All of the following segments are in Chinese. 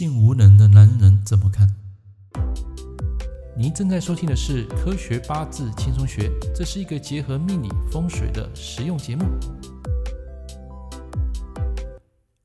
性无能的男人怎么看？您正在收听的是《科学八字轻松学》，这是一个结合命理风水的实用节目。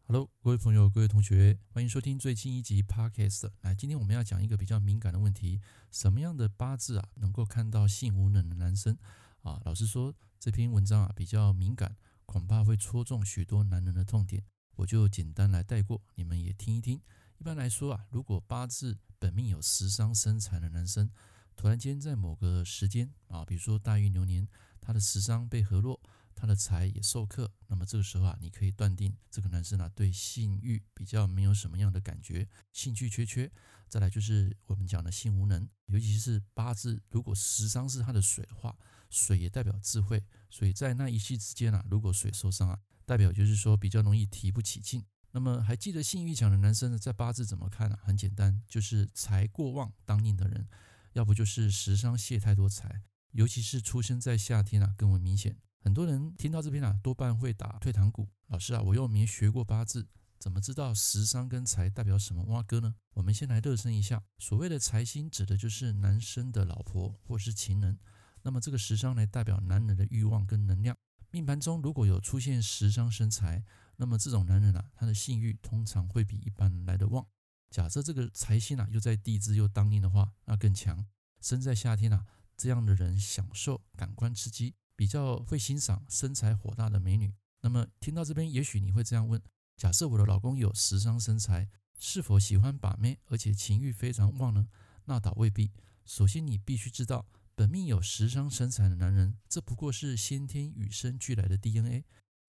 Hello，各位朋友，各位同学，欢迎收听最新一集 Podcast。来，今天我们要讲一个比较敏感的问题：什么样的八字啊，能够看到性无能的男生啊？老实说，这篇文章啊比较敏感，恐怕会戳中许多男人的痛点。我就简单来带过，你们也听一听。一般来说啊，如果八字本命有食伤生财的男生，突然间在某个时间啊，比如说大运流年，他的食伤被合落，他的财也受克，那么这个时候啊，你可以断定这个男生啊对性欲比较没有什么样的感觉，兴趣缺缺。再来就是我们讲的性无能，尤其是八字如果食伤是他的水的话，水也代表智慧，所以在那一夕之间啊，如果水受伤啊。代表就是说比较容易提不起劲。那么还记得性欲强的男生呢，在八字怎么看呢？很简单，就是财过旺当令的人，要不就是食伤泄太多财，尤其是出生在夏天啊，更为明显。很多人听到这边啊，多半会打退堂鼓。老师啊，我又没学过八字，怎么知道食伤跟财代表什么挖哥呢？我们先来热身一下。所谓的财星，指的就是男生的老婆或是情人。那么这个食伤来代表男人的欲望跟能量。命盘中如果有出现食伤生财，那么这种男人啊，他的性欲通常会比一般人来得旺。假设这个财星啊又在地支又当令的话，那更强。生在夏天啊，这样的人享受感官刺激，比较会欣赏身材火大的美女。那么听到这边，也许你会这样问：假设我的老公有食伤生财，是否喜欢把妹，而且情欲非常旺呢？那倒未必。首先，你必须知道。本命有食伤生财的男人，这不过是先天与生俱来的 DNA。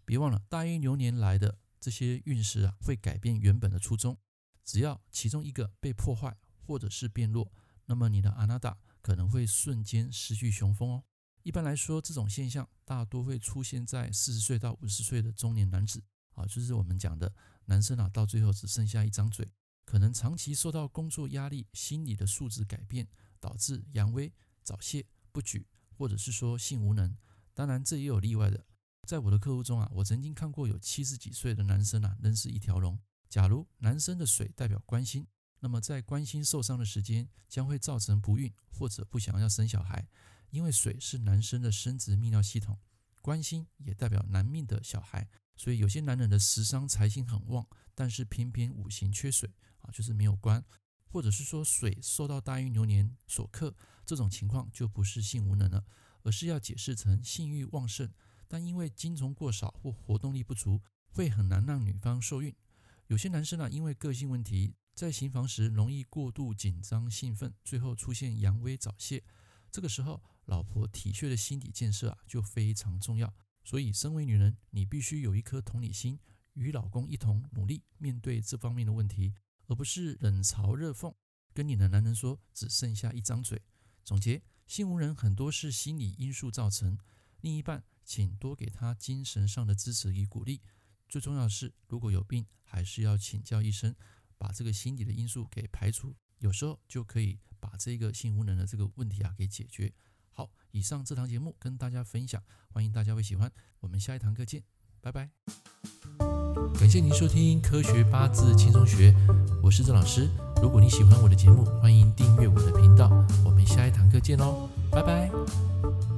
别忘了，大运流年来的这些运势啊，会改变原本的初衷。只要其中一个被破坏或者是变弱，那么你的阿纳达可能会瞬间失去雄风哦。一般来说，这种现象大多会出现在四十岁到五十岁的中年男子啊，就是我们讲的男生啊，到最后只剩下一张嘴，可能长期受到工作压力、心理的素质改变，导致阳痿。早泄不举，或者是说性无能，当然这也有例外的。在我的客户中啊，我曾经看过有七十几岁的男生啊，仍是一条龙。假如男生的水代表关心，那么在关心受伤的时间将会造成不孕或者不想要生小孩，因为水是男生的生殖泌尿系统，关心也代表男命的小孩，所以有些男人的食伤财星很旺，但是偏偏五行缺水啊，就是没有官。或者是说水受到大运流年所克，这种情况就不是性无能了，而是要解释成性欲旺盛，但因为精虫过少或活动力不足，会很难让女方受孕。有些男生啊，因为个性问题，在行房时容易过度紧张兴奋，最后出现阳痿早泄。这个时候，老婆体恤的心理建设啊，就非常重要。所以，身为女人，你必须有一颗同理心，与老公一同努力面对这方面的问题。而不是冷嘲热讽，跟你的男人说只剩下一张嘴。总结：性无能很多是心理因素造成。另一半，请多给他精神上的支持与鼓励。最重要的是，如果有病，还是要请教医生，把这个心理的因素给排除。有时候就可以把这个性无能的这个问题啊给解决。好，以上这堂节目跟大家分享，欢迎大家会喜欢。我们下一堂课见，拜拜。感谢您收听《科学八字轻松学》，我是郑老师。如果你喜欢我的节目，欢迎订阅我的频道。我们下一堂课见喽，拜拜。